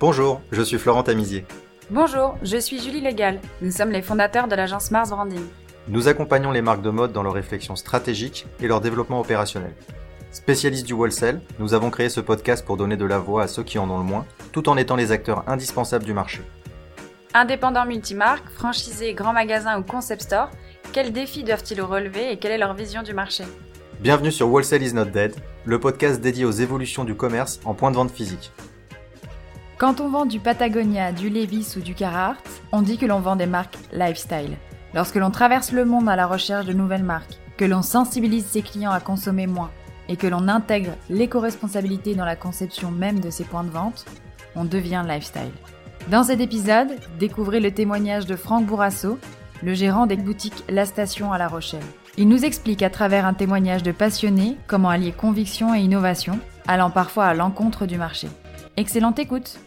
Bonjour, je suis Florent Tamizier. Bonjour, je suis Julie Légal. Nous sommes les fondateurs de l'agence Mars Branding. Nous accompagnons les marques de mode dans leur réflexion stratégique et leur développement opérationnel. Spécialistes du wholesale, nous avons créé ce podcast pour donner de la voix à ceux qui en ont le moins, tout en étant les acteurs indispensables du marché. Indépendants multimarques, franchisés, grands magasins ou concept stores, quels défis doivent-ils relever et quelle est leur vision du marché? Bienvenue sur Wholesale is not dead, le podcast dédié aux évolutions du commerce en point de vente physique. Quand on vend du Patagonia, du Levis ou du Carhartt, on dit que l'on vend des marques lifestyle. Lorsque l'on traverse le monde à la recherche de nouvelles marques, que l'on sensibilise ses clients à consommer moins et que l'on intègre l'éco-responsabilité dans la conception même de ses points de vente, on devient lifestyle. Dans cet épisode, découvrez le témoignage de Franck Bourrasso, le gérant des boutiques La Station à La Rochelle. Il nous explique à travers un témoignage de passionné comment allier conviction et innovation, allant parfois à l'encontre du marché. Excellente écoute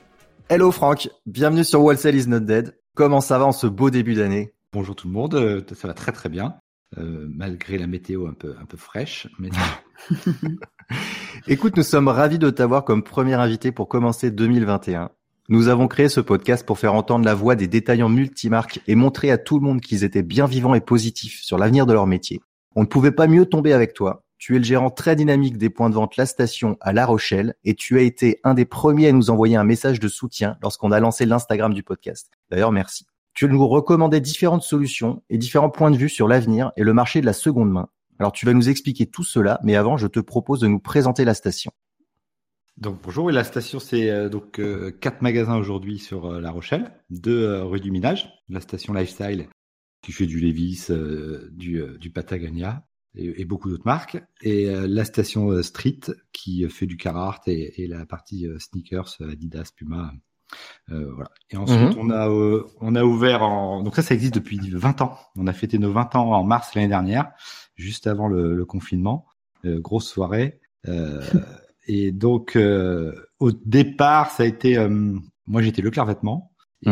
Hello Franck, bienvenue sur Wholesale is not dead. Comment ça va en ce beau début d'année? Bonjour tout le monde, euh, ça va très très bien, euh, malgré la météo un peu, un peu fraîche. Mais... Écoute, nous sommes ravis de t'avoir comme premier invité pour commencer 2021. Nous avons créé ce podcast pour faire entendre la voix des détaillants multimarques et montrer à tout le monde qu'ils étaient bien vivants et positifs sur l'avenir de leur métier. On ne pouvait pas mieux tomber avec toi tu es le gérant très dynamique des points de vente La Station à La Rochelle et tu as été un des premiers à nous envoyer un message de soutien lorsqu'on a lancé l'Instagram du podcast. D'ailleurs, merci. Tu nous recommandais différentes solutions et différents points de vue sur l'avenir et le marché de la seconde main. Alors tu vas nous expliquer tout cela, mais avant, je te propose de nous présenter la station. Donc bonjour, la station c'est euh, donc euh, quatre magasins aujourd'hui sur euh, La Rochelle, deux rue du Minage, la station Lifestyle qui fait du Levis, du, du Patagonia, et, beaucoup d'autres marques. Et euh, la station euh, Street qui fait du Carhartt et, et la partie euh, sneakers Adidas, Puma. voilà. Et ensuite, mhm. on a on a ouvert en donc ça ça existe depuis 20 ans. On a fêté nos 20 ans en mars l'année dernière, juste avant le, le confinement. grosse soirée. et donc au départ, ça a été moi j'étais Leclerc Vêtements. Et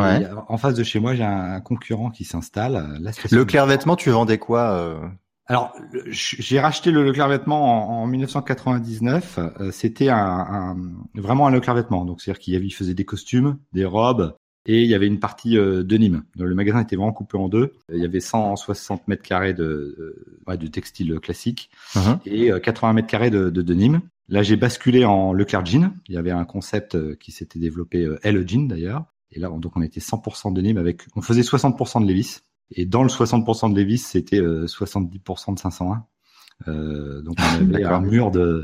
en face de chez moi, j'ai un, concurrent qui s'installe. Leclerc Vêtements, tu vendais quoi alors, j'ai racheté le Leclerc Vêtements en, 1999. Euh, c'était un, vraiment un Leclerc Vêtements. Donc, c'est-à-dire qu'il faisait des costumes, des robes, et il y avait une partie euh, de Nîmes. le magasin était vraiment coupé en deux. Il y avait 160 mètres carrés de, euh, de textile classique uh-huh. et 80 mètres carrés de, de, Nîmes. Là, j'ai basculé en Leclerc Jean. Il y avait un concept qui s'était développé, Elle Jean d'ailleurs. Et là, donc, on était 100% de Nîmes avec, on faisait 60% de Levis. Et dans le 60% de Levis, c'était 70% de 501. Euh, donc on avait un mur de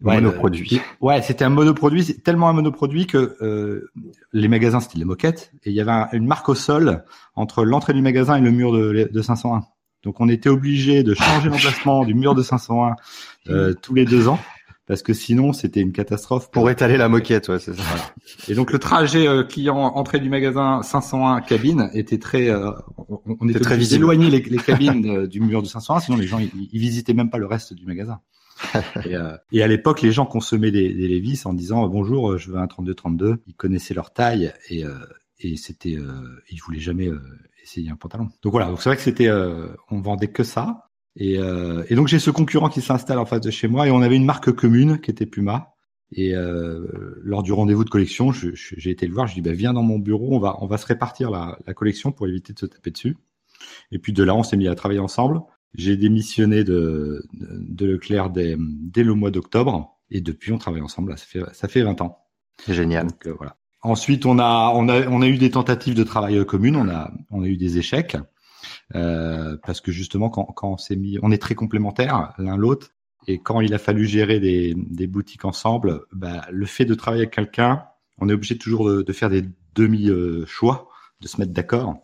ouais, monoproduit. ouais, c'était un monoproduit, tellement un monoproduit que euh, les magasins c'était les moquettes et il y avait une marque au sol entre l'entrée du magasin et le mur de, de 501. Donc on était obligé de changer l'emplacement du mur de 501 euh, tous les deux ans parce que sinon c'était une catastrophe. Pour étaler la moquette, ouais, c'est ça. Et donc le trajet euh, client entrée du magasin 501 cabine était très, euh, on, était très d'éloigner les, les, cabines euh, du mur de 501, sinon les gens ils, visitaient même pas le reste du magasin. et, et, à l'époque, les gens consommaient des, des Levis en disant bonjour, je veux un 32-32. Ils connaissaient leur taille et, et c'était, ils voulaient jamais essayer un pantalon. Donc voilà, donc c'est vrai que c'était, on vendait que ça. Et, euh, et donc j'ai ce concurrent qui s'installe en face de chez moi et on avait une marque commune qui était Puma. Et euh, lors du rendez-vous de collection, j'ai été le voir, je dis bah, viens dans mon bureau, on va on va se répartir la, la collection pour éviter de se taper dessus. Et puis de là, on s'est mis à travailler ensemble. J'ai démissionné de, de Leclerc dès, dès le mois d'octobre et depuis on travaille ensemble. Là, ça fait ça fait 20 ans. C'est génial. Donc, euh, voilà. Ensuite, on a on a on a eu des tentatives de travail communes, on a on a eu des échecs. Euh, parce que justement, quand, quand on s'est mis, on est très complémentaires l'un l'autre, et quand il a fallu gérer des, des boutiques ensemble, bah, le fait de travailler avec quelqu'un, on est obligé toujours de, de faire des demi-choix, de se mettre d'accord.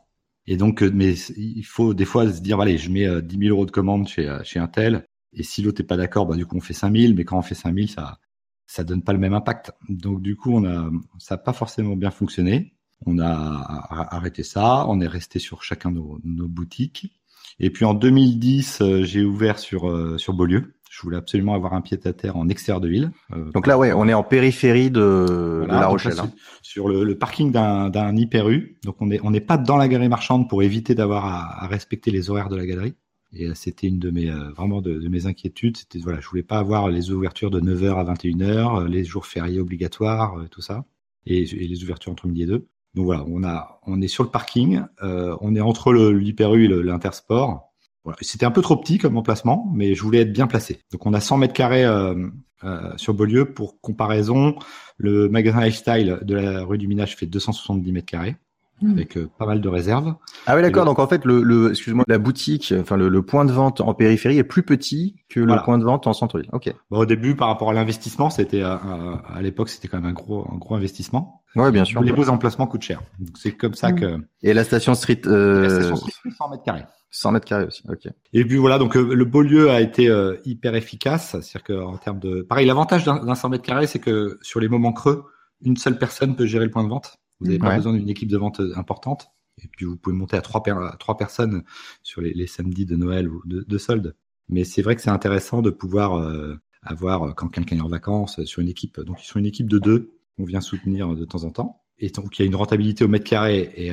Et donc, euh, mais il faut des fois se dire, allez, je mets 10 euh, 000 euros de commande chez, chez un tel, et si l'autre est pas d'accord, bah, du coup, on fait 5 000, mais quand on fait 5 000, ça, ça donne pas le même impact. Donc, du coup, on a, ça n'a pas forcément bien fonctionné. On a arrêté ça, on est resté sur chacun de nos, boutiques. Et puis en 2010, euh, j'ai ouvert sur euh, sur Beaulieu. Je voulais absolument avoir un pied à terre en extérieur de ville. Euh, donc là, ouais, on est en périphérie de, La Rochelle. Hein. Sur, le, parking d'un d'un hyper U. Donc on est on n'est pas dans la galerie marchande pour éviter d'avoir à, respecter les horaires de la galerie. Et c'était une de mes vraiment de, mes inquiétudes. C'était voilà, je voulais pas avoir les ouvertures de 9h à 21h, les jours fériés obligatoires, tout ça. et, les ouvertures entre midi et deux. Donc voilà, on a, on est sur le parking, euh, on est entre l'Hyper U et l'Intersport. Voilà. C'était un peu trop petit comme emplacement, mais je voulais être bien placé. Donc on a 100 mètres carrés euh, euh, sur Beaulieu. Pour comparaison, le magasin Lifestyle de la rue du Minage fait 270 mètres carrés. Hmm. avec euh, pas mal de réserves. Ah oui, d'accord. Donc en fait, le, le excuse-moi, la boutique, enfin le, le, point de vente en périphérie est plus petit que le point de vente en centre-ville. Ok. Bon, au début, par rapport à l'investissement, c'était à, à, l'époque, c'était quand même un gros, un gros investissement. Ouais, bien sûr. Les beaux emplacements coûtent cher. Donc c'est comme ça hmm. que. Et la station Street. Euh... La station Street, 100 mètres carrés. 100 mètres carrés aussi. Ok. Et puis voilà, donc euh, le Beaulieu a été euh, hyper efficace. C'est-à-dire que en termes de, pareil, l'avantage d'un 100 mètres carrés, c'est que sur les moments creux, une seule personne peut gérer le point de vente. Vous n'avez pas besoin d'une équipe de vente importante. Et puis vous pouvez monter à trois, personnes sur les, les, samedis de Noël ou de, de solde. Mais c'est vrai que c'est intéressant de pouvoir euh, avoir, euh, quand quelqu'un est en vacances, euh, sur une équipe. Donc ils sont une équipe de deux qu'on vient soutenir de temps en temps. Et donc il y a une rentabilité au mètre carré et,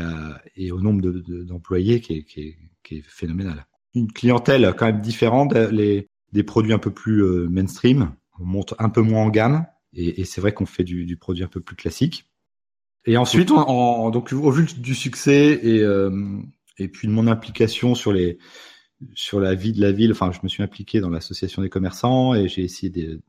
et au nombre d'employés de, qui, est, qui, est, qui, est, phénoménale. Une clientèle quand même différente, les, des produits un peu plus mainstream. On monte un peu moins en gamme. Et, et c'est vrai qu'on fait du, du produit un peu plus classique. Et ensuite, on, donc au vu du succès et euh, et puis de mon implication sur les sur la vie de la ville, enfin, je me suis impliqué dans l'association des commerçants et j'ai essayé de,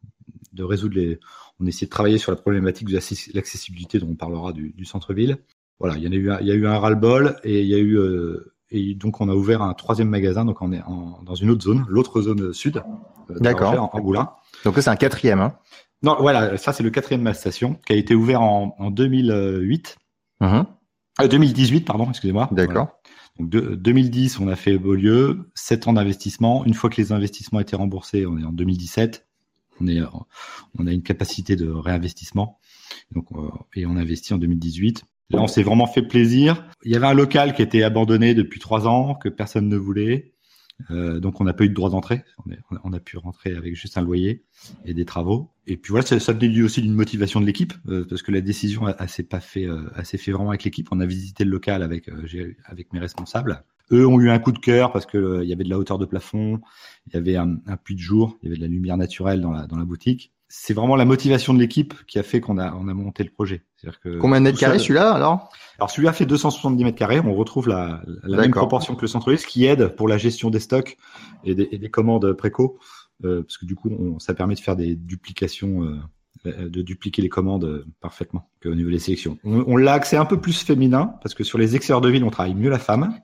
de, résoudre les. On a essayé de travailler sur la problématique de l'accessibilité dont on parlera du, du centre-ville. Voilà, il y en a eu, un, il y a eu un ras-le-bol et il y a eu euh, et donc on a ouvert un troisième magasin, donc on est en, dans une autre zone, l'autre zone sud, euh, d'accord, en, en Boulin. Donc c'est un quatrième. Hein. Non, voilà, ça c'est le quatrième de ma station qui a été ouvert en, en 2008. Uh 2018, pardon, excusez-moi. D'accord. Donc de, 2010, on a fait Beaulieu, 7 ans d'investissement. Une fois que les investissements étaient remboursés, on est en 2017. On, est, on a une capacité de réinvestissement. Donc, euh, et on investit en 2018. Là, on s'est vraiment fait plaisir. Il y avait un local qui était abandonné depuis trois ans, que personne ne voulait. Euh, donc on n'a pas eu de droit d'entrée, on, a pu rentrer avec juste un loyer et des travaux. Et puis voilà, ça, ça venait aussi d'une motivation de l'équipe, euh, parce que la décision s'est pas fait, euh, fait vraiment avec l'équipe. On a visité le local avec euh, avec mes responsables. Eux ont eu un coup de cœur parce que il y avait de la hauteur de plafond, il y avait un, un, puits de jour, il y avait de la lumière naturelle dans la dans la boutique c'est vraiment la motivation de l'équipe qui a fait qu'on a, on a monté le projet. Que Combien de mètres carrés celui-là alors? Alors celui-là fait 270 mètres carrés. On retrouve la, la même proportion que le centre-ville, ce qui aide pour la gestion des stocks et des, et des commandes préco, euh, parce que du coup, on, ça permet de faire des duplications, euh, euh de dupliquer les commandes euh, parfaitement au niveau des sélections. On, on l'a axé un peu plus féminin, parce que sur les extérieurs de ville, on travaille mieux la femme.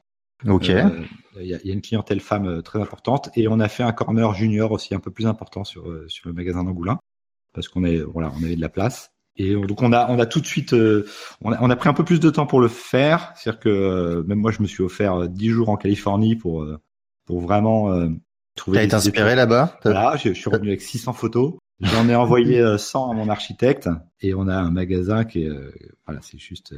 Ok. Il y, a, y, a, une clientèle femme très importante et on a fait un corner junior aussi un peu plus important sur sur le magasin d'Angoulin parce qu'on est voilà, on avait de la place. Et donc on a on a tout de suite euh, on, a, on, a, pris un peu plus de temps pour le faire, c'est-à-dire que euh, même moi je me suis offert euh, dix jours en Californie pour pour vraiment trouver. T'as été inspiré là-bas Voilà, je, je, suis revenu avec 600 photos. J'en ai envoyé 100 à mon architecte et on a un magasin qui est voilà, c'est juste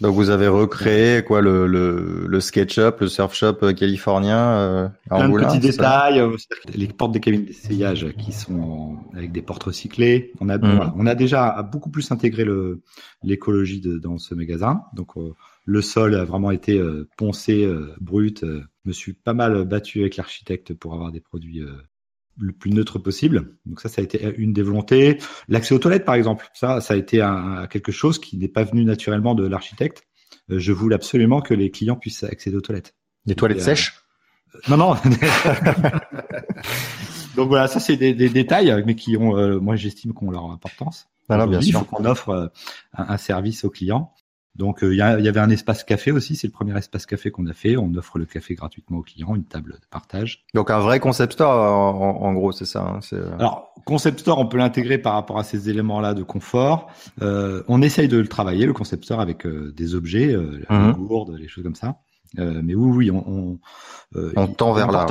donc vous avez recréé quoi le le, le SketchUp, le Surf Shop euh, californien euh, Plein de petits détails, euh, les portes des cabines d'essayage qui sont avec des portes recyclées. On a mmh. on a déjà beaucoup plus intégré le l'écologie dans ce magasin. Donc euh, le sol a vraiment été poncé, brut. je me suis pas mal battu avec l'architecte pour avoir des produits le plus neutre possible. Donc ça, ça a été une des volontés. L'accès aux toilettes, par exemple, ça, ça a été un, quelque chose qui n'est pas venu naturellement de l'architecte. Euh, je voulais absolument que les clients puissent accéder aux toilettes. Des toilettes sèches euh, Non, non. Donc voilà, ça c'est des, des, détails, mais qui ont, euh, moi j'estime qu'on leur importance. Alors, bien sûr. qu'on offre un, un, service aux clients. Donc euh, il y, avait un espace café aussi, c'est le premier espace café qu'on a fait. On offre le café gratuitement aux clients, une table de partage. Donc un vrai concept store en, gros, c'est ça. Hein, euh. Alors concept store, on peut l'intégrer par rapport à ces éléments-là de confort. Euh, on essaye de le travailler le concept store avec des objets, les mhm. gourdes, les choses comme ça. mais oui, oui, on on, on tend vers là.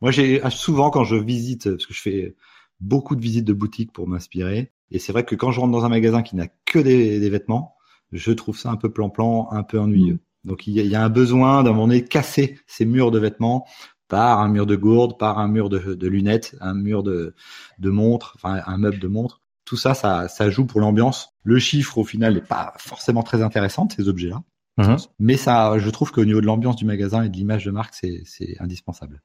Moi, j'ai souvent quand je visite, parce que je fais beaucoup de visites de boutiques pour m'inspirer, et c'est vrai que quand je rentre dans un magasin qui n'a que des vêtements je trouve ça un peu plan-plan, un peu ennuyeux. Donc il y, a, un besoin d'un moment donné casser ces murs de vêtements par un mur de gourde, par un mur de, lunettes, un mur de, de montres, enfin un meuble de montres. Tout ça, ça, ça joue pour l'ambiance. Le chiffre, au final, n'est pas forcément très intéressant, ces objets-là. Mm-hmm. Mais ça, je trouve qu'au niveau de l'ambiance du magasin et de l'image de marque, c'est indispensable.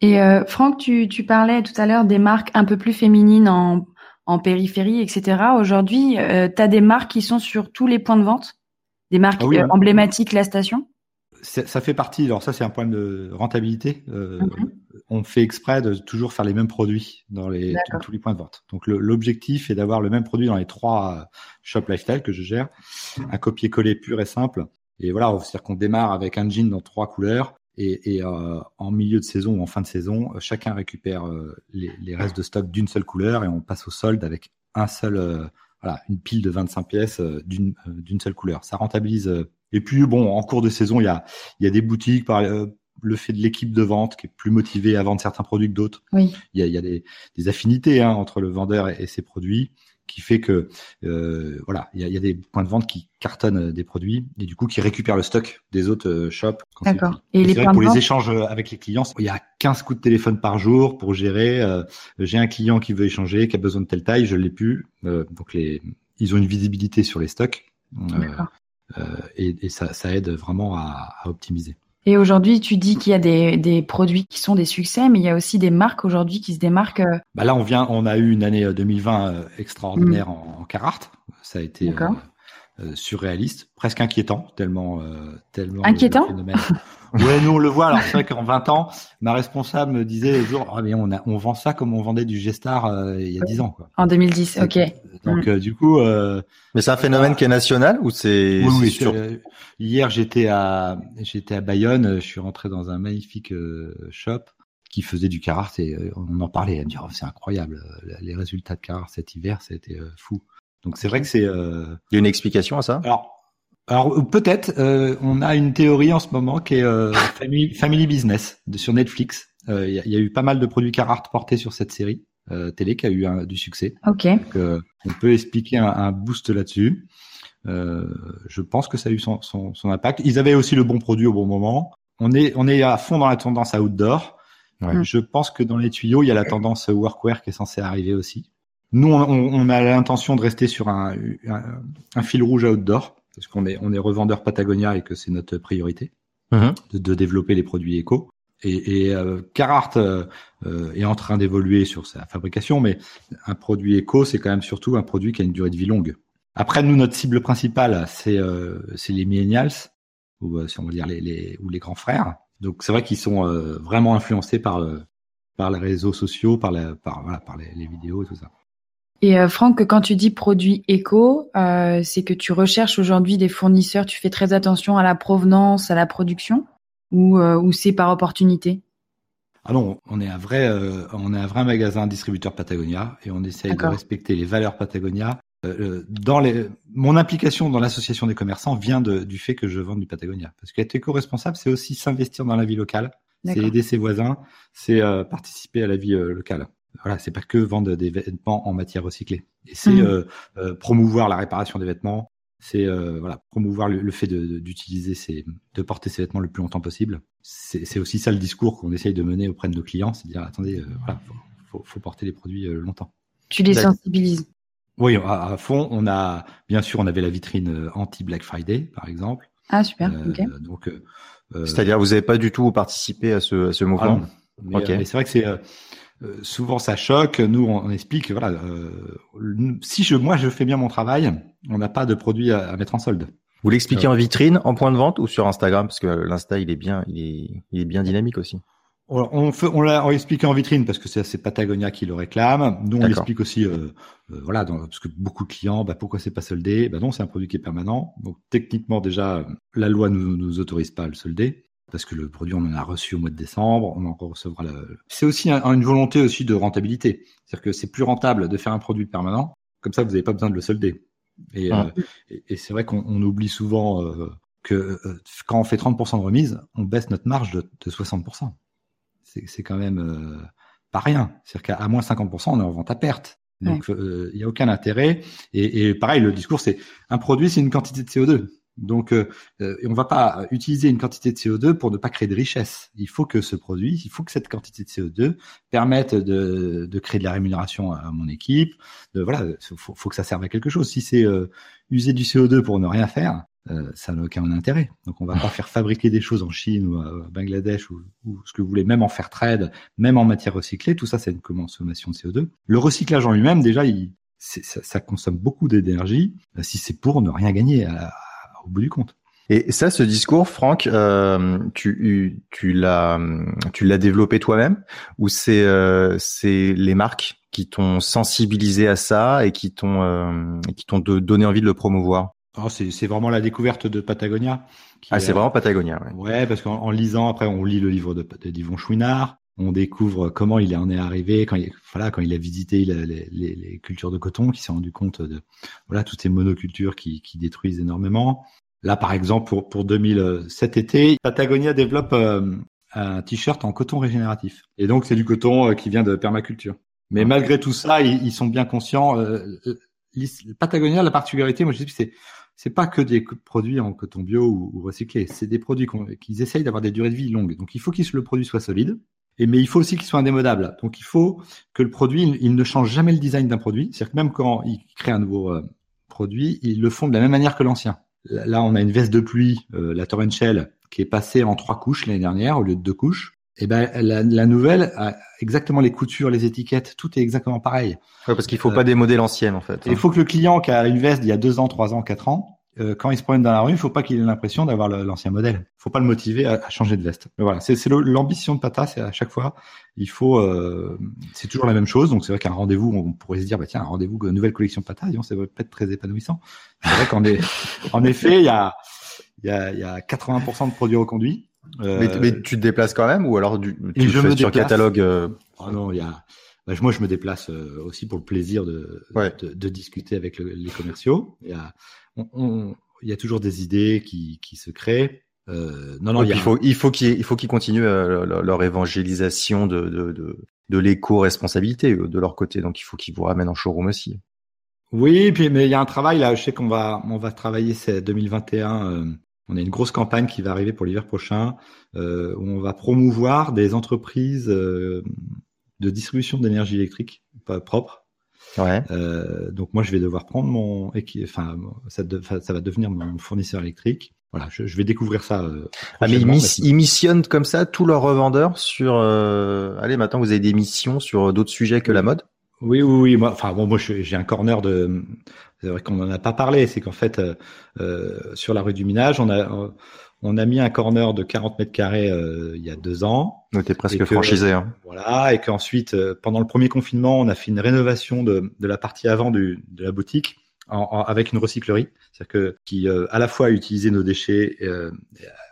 Et euh, Franck, tu, tu parlais tout à l'heure des marques un peu plus féminines en, en périphérie, etc. Aujourd'hui, tu as des marques qui sont sur tous les points de vente, des marques ah emblématiques la station? Ça fait partie. Alors ça, c'est un point de rentabilité. Euh, mhm. On fait exprès de toujours faire les mêmes produits dans les tous les points de vente. Donc l'objectif est d'avoir le même produit dans les trois shop lifestyle que je gère, un copier-coller pur et simple. Et voilà, c'est-à-dire qu'on démarre avec un jean dans trois couleurs et, et euh, en milieu de saison ou en fin de saison, chacun récupère euh, les, les, restes de stock d'une seule couleur et on passe au solde avec un seul, euh, voilà, une pile de 25 pièces d'une d'une seule couleur. Ça rentabilise et puis bon, en cours de saison, il y a, il y a des boutiques par euh, le fait de l'équipe de vente qui est plus motivée à vendre certains produits que d'autres. Oui. Il y a, il y a des, des affinités hein, entre le vendeur et, ses produits qui fait que euh, voilà, il y, y, a, des points de vente qui cartonnent euh, des produits et du coup qui récupèrent le stock des autres euh, shops. D'accord. Et, les pour les échanges avec les clients, il y a 15 coups de téléphone par jour pour gérer. J'ai un client qui veut échanger, qui a besoin de telle taille, je l'ai plus. donc les, ils ont une visibilité sur les stocks. D'accord. Euh, et, et ça, ça, aide vraiment à, à optimiser. Et aujourd'hui, tu dis qu'il y a des, des, produits qui sont des succès, mais il y a aussi des marques aujourd'hui qui se démarquent. Euh. Bah là, on vient, on a eu une année 2020 euh, extraordinaire mm. en, en Carhartt. Ça a été euh, surréaliste, presque inquiétant, tellement, euh, tellement. Inquiétant. ouais, nous on le voit. Alors c'est vrai qu'en 20 ans, ma responsable me disait jour, ah mais on a, on vend ça comme on vendait du G-Star euh, il y a 10 ans. Quoi. En 2010, ok. Donc mm. du coup. mais c'est un phénomène qui est national ou c'est oui, oui Hier j'étais à, j'étais à Bayonne. Je suis rentré dans un magnifique shop qui faisait du Carhartt et on en parlait. Elle me dit oh, c'est incroyable, les résultats de Carhartt cet hiver, ça a été fou. Donc c'est vrai que c'est. Euh... Il y a une explication à ça? Alors, alors peut-être. Euh, on a une théorie en ce moment qui est euh, family, family, Business de, sur Netflix. Euh, il y, y, a eu pas mal de produits Carhartt portés sur cette série euh, télé qui a eu un, du succès. Ok. Donc, on peut expliquer un, un boost là-dessus. je pense que ça a eu son, son, son, impact. Ils avaient aussi le bon produit au bon moment. On est on est à fond dans la tendance outdoor. Ouais. Je pense que dans les tuyaux, il y a la tendance workwear qui est censée arriver aussi. Nous, on, on a l'intention de rester sur un, un, un, fil rouge outdoor, parce qu'on est, on est revendeur Patagonia et que c'est notre priorité mm-hmm. de, de, développer les produits éco. Et, et euh, Carhartt euh, euh, est en train d'évoluer sur sa fabrication, mais un produit éco, c'est quand même surtout un produit qui a une durée de vie longue. Après, nous, notre cible principale, c'est euh, les millennials, ou si on veut dire les, les, ou les grands frères. Donc, c'est vrai qu'ils sont vraiment influencés par, par les réseaux sociaux, par, la, par, voilà, par les, les vidéos et tout ça. Et euh, Franck, quand tu dis produit éco, euh, c'est que tu recherches aujourd'hui des fournisseurs, tu fais très attention à la provenance, à la production, ou, euh, ou c'est par opportunité? Ah non, on est un vrai, euh, on est un vrai magasin distributeur Patagonia et on essaye de respecter les valeurs Patagonia. Dans les, mon implication dans l'association des commerçants vient de, du fait que je vends du Patagonia. Parce qu'être éco-responsable, c'est aussi s'investir dans la vie locale, c'est aider ses voisins, c'est participer à la vie locale voilà, c'est pas que vendre des vêtements en matière recyclée. Et c'est mmh. euh, euh, promouvoir la réparation des vêtements. C'est euh, voilà, promouvoir le, fait d'utiliser ces, de porter ces vêtements le plus longtemps possible. C'est aussi ça le discours qu'on essaye de mener auprès de nos clients, c'est à dire attendez, voilà, faut, faut, porter les produits longtemps. Tu les sensibilises. Oui, à, fond. On a bien sûr, on avait la vitrine anti Black Friday, par exemple. Ah super. Donc, c'est-à-dire vous n'avez pas du tout participé à ce, à ce mouvement. Ah mais, c'est vrai que c'est euh, souvent ça choque. Nous, on, explique, voilà, euh, si je, moi je fais bien mon travail, on n'a pas de produit à, mettre en solde. Vous l'expliquez en vitrine, en point de vente ou sur Instagram? Parce que l'Insta il est bien, il est, il est bien dynamique aussi. On, fait, on l'a expliqué en vitrine parce que c'est Patagonia qui le réclame. Nous, on l'explique aussi, euh, euh, voilà, dans, parce que beaucoup de clients, bah, pourquoi c'est pas soldé? Bah non, c'est un produit qui est permanent. Donc techniquement déjà, la loi nous, nous autorise pas à le solder parce que le produit on en a reçu au mois de décembre, on en recevra. Le... C'est aussi une volonté aussi de rentabilité, c'est-à-dire que c'est plus rentable de faire un produit permanent, comme ça vous n'avez pas besoin de le solder. Et, euh, et, c'est vrai qu'on oublie souvent euh, que euh, quand on fait 30% de remise, on baisse notre marge de, de 60%. C'est quand même euh, pas rien. C'est-à-dire qu'à moins 50%, on est en vente à perte. Donc il n'y a aucun intérêt. Et, et pareil, le discours c'est un produit, c'est une quantité de CO2. Donc, euh, euh, on ne va pas utiliser une quantité de CO2 pour ne pas créer de richesse. Il faut que ce produit, il faut que cette quantité de CO2 permette de, de créer de la rémunération à mon équipe. De, voilà, faut, faut que ça serve à quelque chose. Si c'est euh, user du CO2 pour ne rien faire, euh, ça n'a aucun intérêt. Donc, on va pas faire fabriquer des choses en Chine ou à Bangladesh ou, ou, ce que vous voulez, même en faire trade, même en matière recyclée. Tout ça, c'est une consommation de CO2. Le recyclage en lui-même, déjà, il, ça, ça, consomme beaucoup d'énergie si c'est pour ne rien gagner au bout du compte. Et ça, ce discours, Franck, euh, tu, tu l'as, tu l'as développé toi-même, ou c'est, euh, c'est les marques qui t'ont sensibilisé à ça et qui t'ont, euh, qui t'ont donné envie de le promouvoir? Oh, c'est, vraiment la découverte de Patagonia. ah, c'est vraiment Patagonia. Ouais, ouais parce qu'en lisant, après, on lit le livre de, de d'Yvon Chouinard, on découvre comment il en est arrivé quand il, voilà, quand il a visité les, les, les cultures de coton, qui s'est rendu compte de voilà toutes ces monocultures qui, qui détruisent énormément. Là, par exemple, pour, pour 2000, cet été, Patagonia développe euh, un t-shirt en coton régénératif. Et donc, c'est du coton euh, qui vient de permaculture. Mais malgré tout ça, ils, sont bien conscients. Euh, Patagonia, la particularité, moi je dis, c'est c'est pas que des produits en coton bio ou, ou recyclé. C'est des produits qu'ils essayent d'avoir des durées de vie longues. Donc, il faut que le produit soit solide. Et, mais il faut aussi qu'il soit indémodable. Donc, il faut que le produit, il, ne change jamais le design d'un produit. C'est-à-dire que même quand ils créent un nouveau produit, ils le font de la même manière que l'ancien. Là, on a une veste de pluie, euh, la Torrential, qui est passée en trois couches l'année dernière au lieu de deux couches. Et eh ben la, nouvelle a exactement les coutures, les étiquettes, tout est exactement pareil. Ouais, parce qu'il faut pas démoder l'ancienne en fait. Il faut que le client qui a une veste d'il y a deux ans, trois ans, quatre ans, euh, quand il se promène dans la rue, il faut pas qu'il ait l'impression d'avoir l'ancien modèle. Il faut pas le motiver à, changer de veste. Mais voilà, c'est l'ambition de Pata, c'est à chaque fois, il faut, euh, c'est toujours la même chose. Donc c'est vrai qu'un rendez-vous, on pourrait se dire, bah tiens, un rendez-vous, une nouvelle collection Pata, disons, ça va peut-être très épanouissant. C'est vrai qu'en en effet, il y a, il y a, il y a 80% de produits reconduits. Euh, mais, mais, tu te déplaces quand même ou alors tu, je fais sur catalogue oh non, il y a. Bah, moi, je me déplace aussi pour le plaisir de, de, de, discuter avec le, les commerciaux. Il y a, il y a toujours des idées qui, qui se créent. Euh, non, non, il, faut, il faut qu'ils, il faut qu'ils continuent euh, leur, évangélisation de, de, de, de l'éco-responsabilité euh, de leur côté. Donc, il faut qu'ils vous ramènent en showroom aussi. Oui, puis mais il y a un travail là. Je sais qu'on va, on va travailler. C'est 2021. Euh, on a une grosse campagne qui va arriver pour l'hiver prochain euh, où on va promouvoir des entreprises euh, de distribution d'énergie électrique propre Ouais. Euh, donc moi, je vais devoir prendre mon, enfin, ça, ça va devenir mon fournisseur électrique. Voilà, je, je vais découvrir ça. Euh, ah mais ils, missionnent comme ça tous leurs revendeurs sur. Euh... Allez, maintenant vous avez des missions sur d'autres sujets que la mode? Oui, oui, oui. Moi, enfin bon, moi j'ai un corner de. C'est vrai qu'on n'en a pas parlé. C'est qu'en fait, euh, euh, sur la rue du Minage, on a on a mis un corner de 40 mètres carrés euh, il y a deux ans. On était presque franchisé. Hein. Voilà, et qu'ensuite, euh, pendant le premier confinement, on a fait une rénovation de, de la partie avant du, de la boutique en, avec une recyclerie, c'est-à-dire que qui euh, à la fois a utilisé nos déchets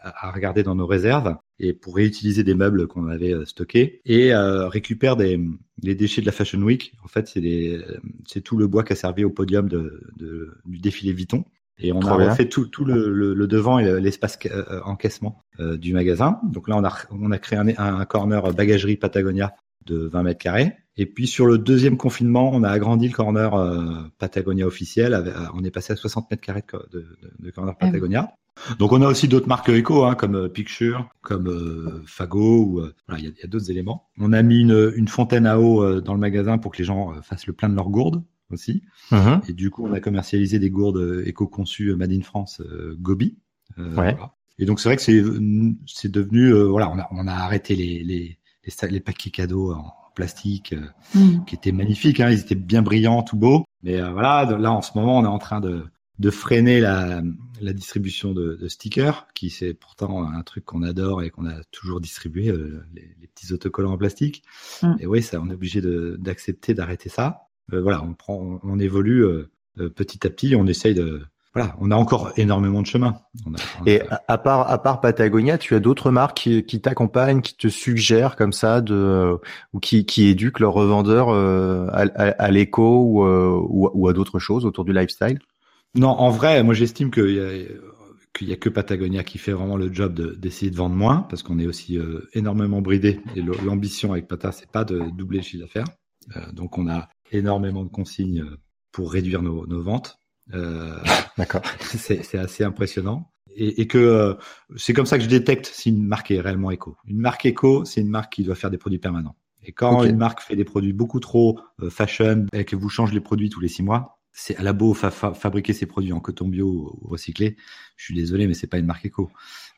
à, regarder dans nos réserves et pour réutiliser des meubles qu'on avait stockés et récupère des les déchets de la Fashion Week. En fait, c'est c'est tout le bois qui a servi au podium de, de du défilé Vuitton. Et on a refait tout, tout le, le, devant et l'espace euh, encaissement euh, du magasin. Donc là, on a, on a créé un, un corner bagagerie Patagonia de 20 mètres carrés. Et puis sur le deuxième confinement, on a agrandi le corner euh, Patagonia officiel. on est passé à 60 mètres carrés de, de, de corner ah Patagonia. Donc on a aussi d'autres marques éco, hein, comme Picture, comme Fago, ou voilà, il y a, a d'autres éléments. On a mis une, une fontaine à eau dans le magasin pour que les gens fassent le plein de leurs gourdes aussi. Mhm. Et du coup, on a commercialisé des gourdes euh, éco-conçues euh, Made in France euh, Gobi. Et donc c'est vrai que c'est c'est devenu voilà, on a on a arrêté les les les, les paquets cadeaux en plastique mm. qui étaient magnifiques, hein, ils étaient bien brillants, tout beau. Mais voilà, là en ce moment, on est en train de de freiner la, la distribution de, de stickers, qui c'est pourtant un truc qu'on adore et qu'on a toujours distribué, les, les, petits autocollants en plastique. Mm. Et oui, ça, on est obligé d'accepter d'arrêter ça. Euh, voilà, on prend, on, évolue euh, euh, petit à petit, on essaye de, voilà, on a encore énormément de chemin. Et à part à part Patagonia, tu as d'autres marques qui, qui t'accompagnent, qui te suggèrent comme ça de ou qui, qui éduquent leurs revendeurs à, à, l'éco ou, ou, ou, à d'autres choses autour du lifestyle? Non, en vrai, moi j'estime qu'il y a qu'il y a que Patagonia qui fait vraiment le job d'essayer de, vendre moins parce qu'on est aussi énormément bridé et l'ambition avec Pata c'est pas de doubler le chiffre d'affaires. donc on a énormément de consignes pour réduire nos, nos ventes. Euh, D'accord. C'est assez impressionnant. Et, et que euh, c'est comme ça que je détecte si une marque est réellement éco. Une marque éco, c'est une marque qui doit faire des produits permanents. Et quand une marque fait des produits beaucoup trop euh, fashion et que vous changez les produits tous les six mois, c'est à la beau fabriquer ses produits en coton bio ou recyclé. Je suis désolé, mais c'est pas une marque éco.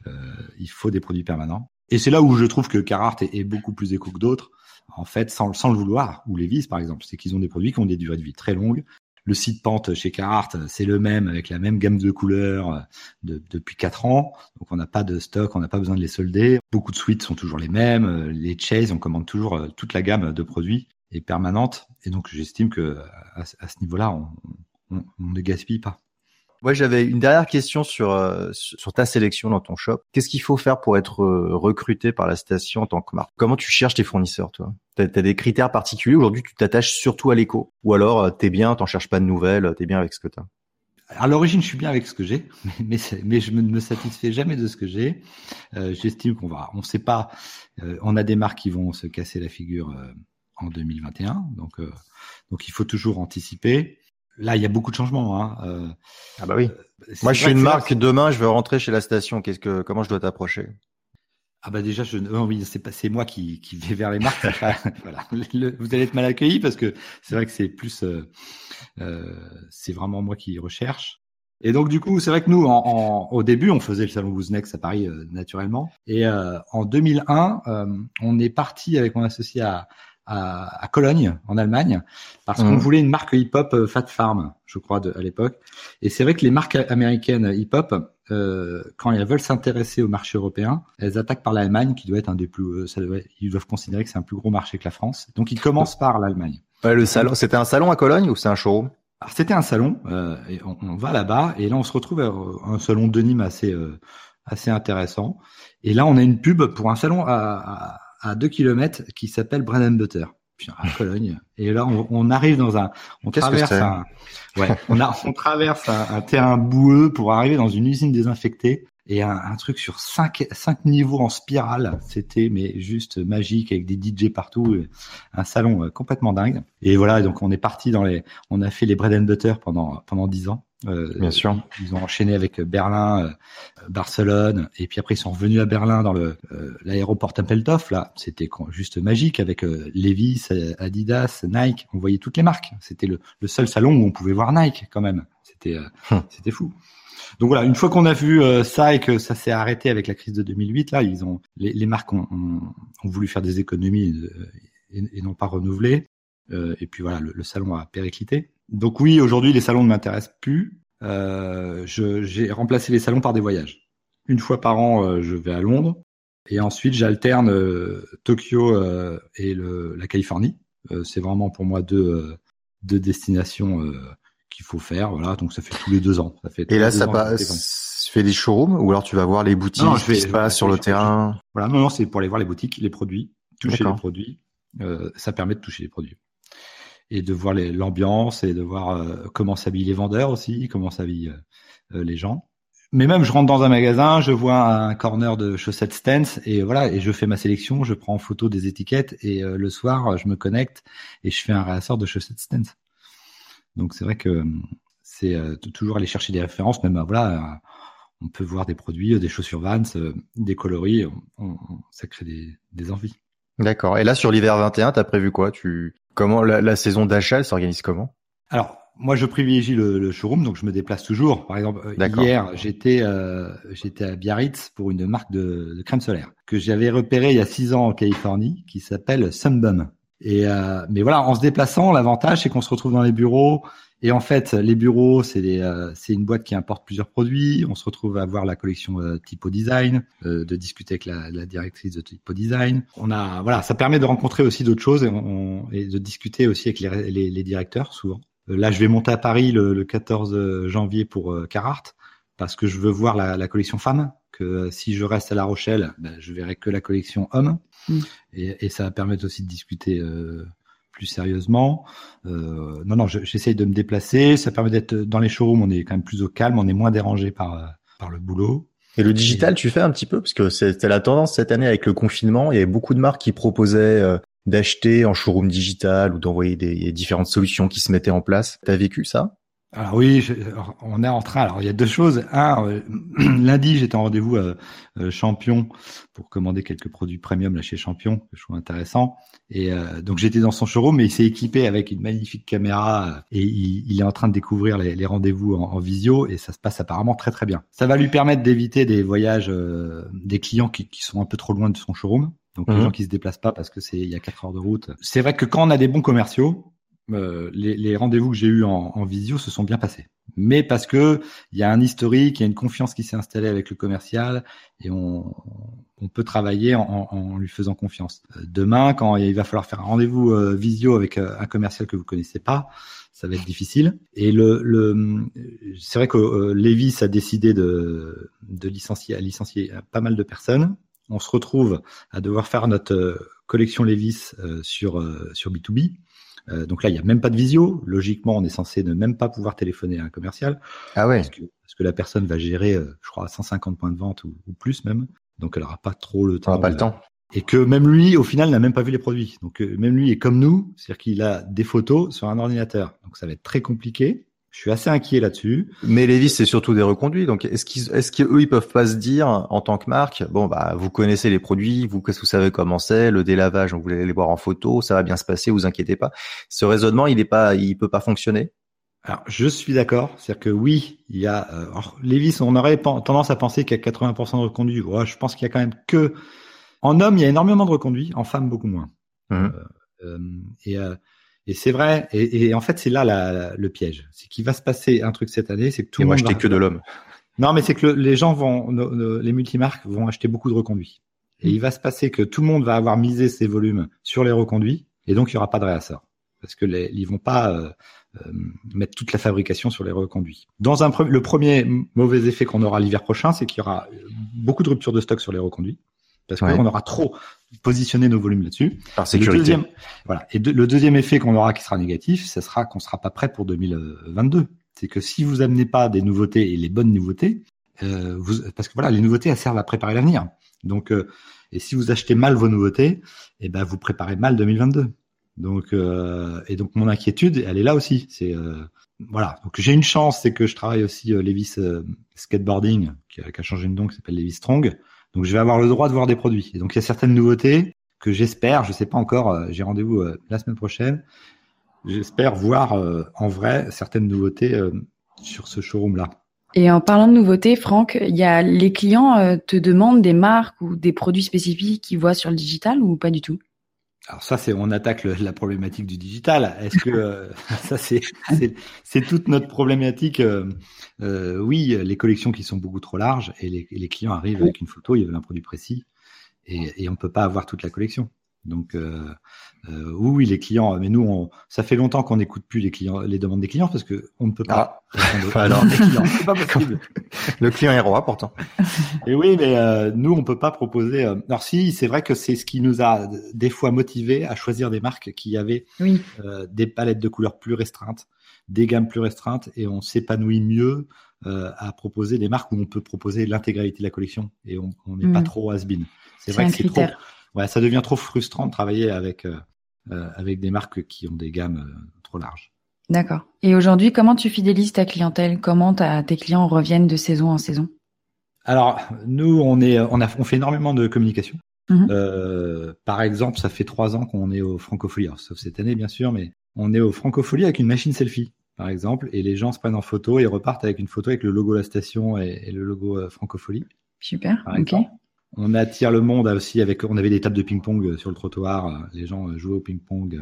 Euh, il faut des produits permanents. Et c'est là où je trouve que Carhartt est, beaucoup plus éco que d'autres, en fait, sans, le vouloir, ou Levi's par exemple, c'est qu'ils ont des produits qui ont des durées de vie très longues. Le site pente chez Carhartt, c'est le même, avec la même gamme de couleurs euh, depuis quatre ans. Donc on n'a pas de stock, on n'a pas besoin de les solder. Beaucoup de suites sont toujours les mêmes. Euh, les chase, on commande toujours euh, toute la gamme de produits est permanente. Et donc j'estime que à, ce niveau-là, on ne gaspille pas. Moi, j'avais une dernière question sur euh, sur ta sélection dans ton shop. Qu'est-ce qu'il faut faire pour être euh, recruté par la station en tant que marque? Comment tu cherches tes fournisseurs, toi? T'as as des critères particuliers? Aujourd'hui, tu t'attaches surtout à l'éco, ou alors euh, t'es bien, t'en cherches pas de nouvelles, t'es bien avec ce que t'as? À l'origine, je suis bien avec ce que j'ai, mais, mais je ne me satisfais jamais de ce que j'ai. J'estime qu'on va, on sait pas, on a des marques qui vont se casser la figure en 2021, donc donc il faut toujours anticiper. Là, il y a beaucoup de changements. Hein. Euh, ah bah oui. Euh, Moi, je suis une marque. Demain, je veux rentrer chez la station. Qu'est-ce que, comment je dois t'approcher? Ah bah déjà, je, oh oui, c'est pas, c'est moi qui, qui vais vers les marques. voilà. vous allez être mal accueillis parce que c'est vrai que c'est plus, euh, euh, c'est vraiment moi qui recherche. Et donc du coup, c'est vrai que nous, en, en, au début, on faisait le salon Wooznext à Paris euh, naturellement. Et euh, en 2001, on est parti avec mon associé à, à, à, Cologne, en Allemagne, parce qu'on mmh. voulait une marque hip-hop euh, Fat Farm, je crois, de, à l'époque. Et c'est vrai que les marques américaines hip-hop, euh, quand elles veulent s'intéresser au marché européen, elles attaquent par l'Allemagne, qui doit être un des plus, euh, ça ils doivent considérer que c'est un plus gros marché que la France. Donc ils commencent par l'Allemagne. Ouais, le salon, c'était un salon à Cologne ou c'est un showroom? Alors c'était un salon. Euh, et on, on, va là-bas et là on se retrouve à un salon de Nîmes assez euh, assez intéressant. Et là on a une pub pour un salon à, à à 2 km qui s'appelle Bread Butter à Cologne. Et là, on, on, arrive dans un, on traverse un, ouais, on a, on traverse un, un, terrain boueux pour arriver dans une usine désinfectée et un, un, truc sur cinq, cinq niveaux en spirale. C'était mais juste magique avec des DJ partout, un salon euh, complètement dingue. Et voilà, donc on est parti dans les, on a fait les bread and butter pendant pendant dix ans. Euh, Bien sûr. Ils ont enchaîné avec Berlin, euh, Barcelone, et puis après ils sont revenus à Berlin dans le euh, l'aéroport Tempelhof. Là, c'était juste magique avec euh, Levi's, Adidas, Nike. On voyait toutes les marques. C'était le, le, seul salon où on pouvait voir Nike quand même. C'était hum. c'était fou. Donc voilà, une fois qu'on a vu euh, ça et que ça s'est arrêté avec la crise de 2008, là, ils ont les, les marques ont, ont, ont, voulu faire des économies et, et, non pas renouveler. Euh, et puis voilà, le, le, salon a périclité. Donc oui, aujourd'hui, les salons ne m'intéressent plus. Euh, j'ai remplacé les salons par des voyages. Une fois par an, euh, je vais à Londres. Et ensuite, j'alterne Tokyo et le, la Californie. C'est vraiment pour moi deux, deux destinations qu'il faut faire. Voilà, donc ça fait tous les deux ans. Ça fait et là, ça passe. Tu fais des showrooms ou alors tu vas voir les boutiques non, je vais, qui se passent sur le terrain? Voilà, non, non, c'est pour aller voir les boutiques, les produits, toucher les produits. Euh, ça permet de toucher les produits et de voir l'ambiance et de voir euh, comment s'habillent les vendeurs aussi, comment s'habillent euh, les gens. Mais même, je rentre dans un magasin, je vois un corner de chaussettes Stance et voilà, et je fais ma sélection, je prends en photo des étiquettes et le soir, je me connecte et je fais un réassort de chaussettes Stance. Donc c'est vrai que euh, c'est euh, toujours aller chercher des références, même euh, voilà, on peut voir des produits, des chaussures Vans, des coloris, ça crée des, envies. D'accord. Et là sur l'hiver 21, tu as prévu quoi? Tu comment la, saison d'achat s'organise comment? Alors moi, je privilégie le, showroom, donc je me déplace toujours. Par exemple, hier, j'étais j'étais à Biarritz pour une marque de, crème solaire que j'avais repérée il y a six ans en Californie, qui s'appelle Sunbum. Et euh, mais voilà, en se déplaçant, l'avantage c'est qu'on se retrouve dans les bureaux. Et en fait, les bureaux, c'est euh, une boîte qui importe plusieurs produits. On se retrouve à voir la collection euh, Typo Design, euh, de discuter avec la, la, directrice de Typo Design. On a voilà, ça permet de rencontrer aussi d'autres choses et, on, et, de discuter aussi avec les, les, les directeurs souvent. Euh, là, je vais monter à Paris le, le 14 janvier pour Carhartt parce que je veux voir la, la collection femmes. Que si je reste à La Rochelle, ben, je verrai que la collection hommes. Mm. Et, et, ça va permettre aussi de discuter euh, plus sérieusement. Euh, non, non, j'essaye de me déplacer. Ça permet d'être dans les showrooms. On est quand même plus au calme. On est moins dérangé par euh, par le boulot. Et le digital, tu fais un petit peu parce que c'était la tendance cette année avec le confinement. Il y avait beaucoup de marques qui proposaient euh, d'acheter en showroom digital ou d'envoyer des différentes solutions qui se mettaient en place. T'as vécu ça? Alors oui, on est en train. Alors il y a deux choses. Un, euh, lundi, j'étais en rendez-vous à euh, Champion pour commander quelques produits premium là chez Champion que je trouve intéressant. Et euh, donc j'étais dans son showroom, mais il s'est équipé avec une magnifique caméra et il, est en train de découvrir les, rendez-vous en, visio et ça se passe apparemment très très bien. Ça va lui permettre d'éviter des voyages des clients qui, sont un peu trop loin de son showroom. Donc les mhm. gens qui se déplacent pas parce que c'est il y a quatre heures de route. C'est vrai que quand on a des bons commerciaux, euh, les, rendez-vous que j'ai eus en, visio se sont bien passés. Mais parce que il y a un historique, il y a une confiance qui s'est installée avec le commercial et on, peut travailler en, lui faisant confiance. Euh, demain, quand il va falloir faire un rendez-vous euh, visio avec un commercial que vous connaissez pas, ça va être difficile. Et le, c'est vrai que Levis a décidé de, de licencier, à licencier pas mal de personnes. On se retrouve à devoir faire notre collection Levis sur sur B2B euh, donc là, il n'y a même pas de visio. Logiquement, on est censé ne même pas pouvoir téléphoner à un commercial. Ah ouais. Parce que, parce que la personne va gérer, euh, je crois, 150 points de vente ou, plus même. Donc elle n'aura pas trop le temps. pas le temps. Et que même lui, au final, n'a même pas vu les produits. Donc euh, même lui est comme nous, c'est-à-dire qu'il a des photos sur un ordinateur. Donc ça va être très compliqué. Je suis assez inquiet là-dessus. Mais Levis, c'est surtout des reconduits. Donc, est-ce qu'ils, est-ce qu'eux, ils peuvent pas se dire, en tant que marque, bon, bah, vous connaissez les produits, vous, vous savez comment c'est, le délavage, on voulait les voir en photo, ça va bien se passer, vous inquiétez pas. Ce raisonnement, il est pas, il peut pas fonctionner? Alors, je suis d'accord. C'est-à-dire que oui, il y a, euh, Levis, on aurait tendance à penser qu'il y a 80% de reconduits. Ouais, je pense qu'il y a quand même que, en hommes, il y a énormément de reconduits, en femmes, beaucoup moins. Mmh. Euh, euh, et, euh, et c'est vrai. Et, en fait, c'est là le piège. C'est qu'il va se passer un truc cette année, c'est que tout le monde. acheter que de l'homme. Non, mais c'est que les gens vont, les multimarques vont acheter beaucoup de reconduits. Et mm. il va se passer que tout le monde va avoir misé ses volumes sur les reconduits, et donc il n'y aura pas de réassort. Parce que les, ils vont pas euh, euh, mettre toute la fabrication sur les reconduits. Dans un le premier mauvais effet qu'on aura l'hiver prochain, c'est qu'il y aura beaucoup de ruptures de stock sur les reconduits parce qu'on aura trop positionné nos volumes là-dessus. Par sécurité. Le deuxième, voilà. Et le deuxième effet qu'on aura qui sera négatif, ce sera qu'on sera pas prêt pour 2022. C'est que si vous amenez pas des nouveautés et les bonnes nouveautés, euh, vous, parce que voilà, les nouveautés elles servent à préparer l'avenir. Donc, euh, et si vous achetez mal vos nouveautés, eh ben vous préparez mal 2022. Donc, euh, et donc mon inquiétude, elle est là aussi. C'est voilà. Donc j'ai une chance, c'est que je travaille aussi Levis Skateboarding, qui a, qui a, changé de nom, qui s'appelle Levis Strong. Donc je vais avoir le droit de voir des produits. Donc il y a certaines nouveautés que j'espère, je sais pas encore, euh, j'ai rendez-vous euh, la semaine prochaine. J'espère voir euh, en vrai certaines nouveautés sur ce showroom-là. Et en parlant de nouveautés, Franck, y a les clients te demandent des marques ou des produits spécifiques qu'ils voient sur le digital ou pas du tout? Alors ça, c'est on attaque la problématique du digital. Est-ce que euh, ça c'est c'est toute notre problématique euh, euh, Oui, les collections qui sont beaucoup trop larges et les, les clients arrivent avec une photo, ils veulent un produit précis et, et on peut pas avoir toute la collection. Donc euh, euh, oui, les clients, mais nous, on, ça fait longtemps qu'on n'écoute plus les clients, les demandes des clients parce que on ne peut pas. Ah. Alors, c'est pas possible. Le client est roi pourtant. Et oui, mais euh, nous, on peut pas proposer. Euh, alors si, c'est vrai que c'est ce qui nous a des fois motivés à choisir des marques qui avaient oui. Euh, des palettes de couleurs plus restreintes, des gammes plus restreintes, et on s'épanouit mieux à proposer des marques où on peut proposer l'intégralité de la collection et on n'est pas mm. trop has-been. C'est vrai que c'est trop ouais, ça devient trop frustrant de travailler avec euh, euh, avec des marques qui ont des gammes euh, trop larges. D'accord. Et aujourd'hui, comment tu fidélises ta clientèle? Comment tes clients reviennent de saison en saison? Alors, nous, on est, on a, on fait énormément de communication. Mhm. Euh, par exemple, ça fait trois ans qu'on est au Francofolie, sauf cette année bien sûr, mais on est au Francofolie avec une machine selfie, par exemple, et les gens se prennent en photo et repartent avec une photo avec le logo de la station et, le logo Francofolie. Super. Ok. On attire le monde aussi avec. On avait des tables de ping-pong euh, sur le trottoir. Euh, les gens euh, jouaient au ping-pong.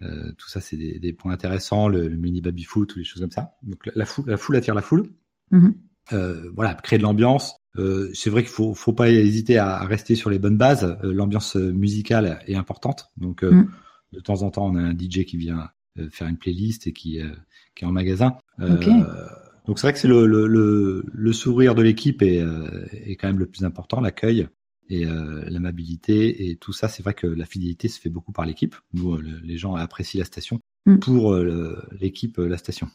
tout ça, c'est des, points intéressants. Le, mini baby foot les choses comme ça. Donc la foule, la foule attire la foule. Mhm. voilà, créer de l'ambiance. c'est vrai qu'il faut, faut pas hésiter à, rester sur les bonnes bases. l'ambiance musicale est importante. Donc mhm. de temps en temps, on a un DJ qui vient faire une playlist et qui, qui est en magasin. Donc c'est vrai que c'est le, le, le, sourire de l'équipe est, euh, est quand même le plus important, l'accueil et euh, l'amabilité et tout ça. C'est vrai que la fidélité se fait beaucoup par l'équipe. Nous, euh, les gens apprécient la station. Mm. Pour l'équipe, la station.